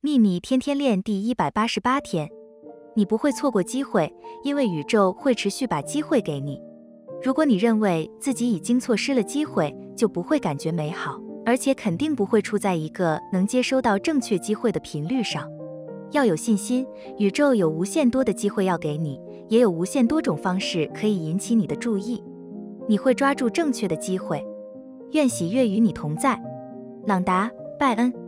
秘密天天练第一百八十八天你不会错过机会因为宇宙会持续把机会给你。如果你认为自己已经错失了机会就不会感觉美好而且肯定不会处在一个能接收到正确机会的频率上。要有信心宇宙有无限多的机会要给你也有无限多种方式可以引起你的注意。你会抓住正确的机会愿喜悦与你同在。朗达拜恩。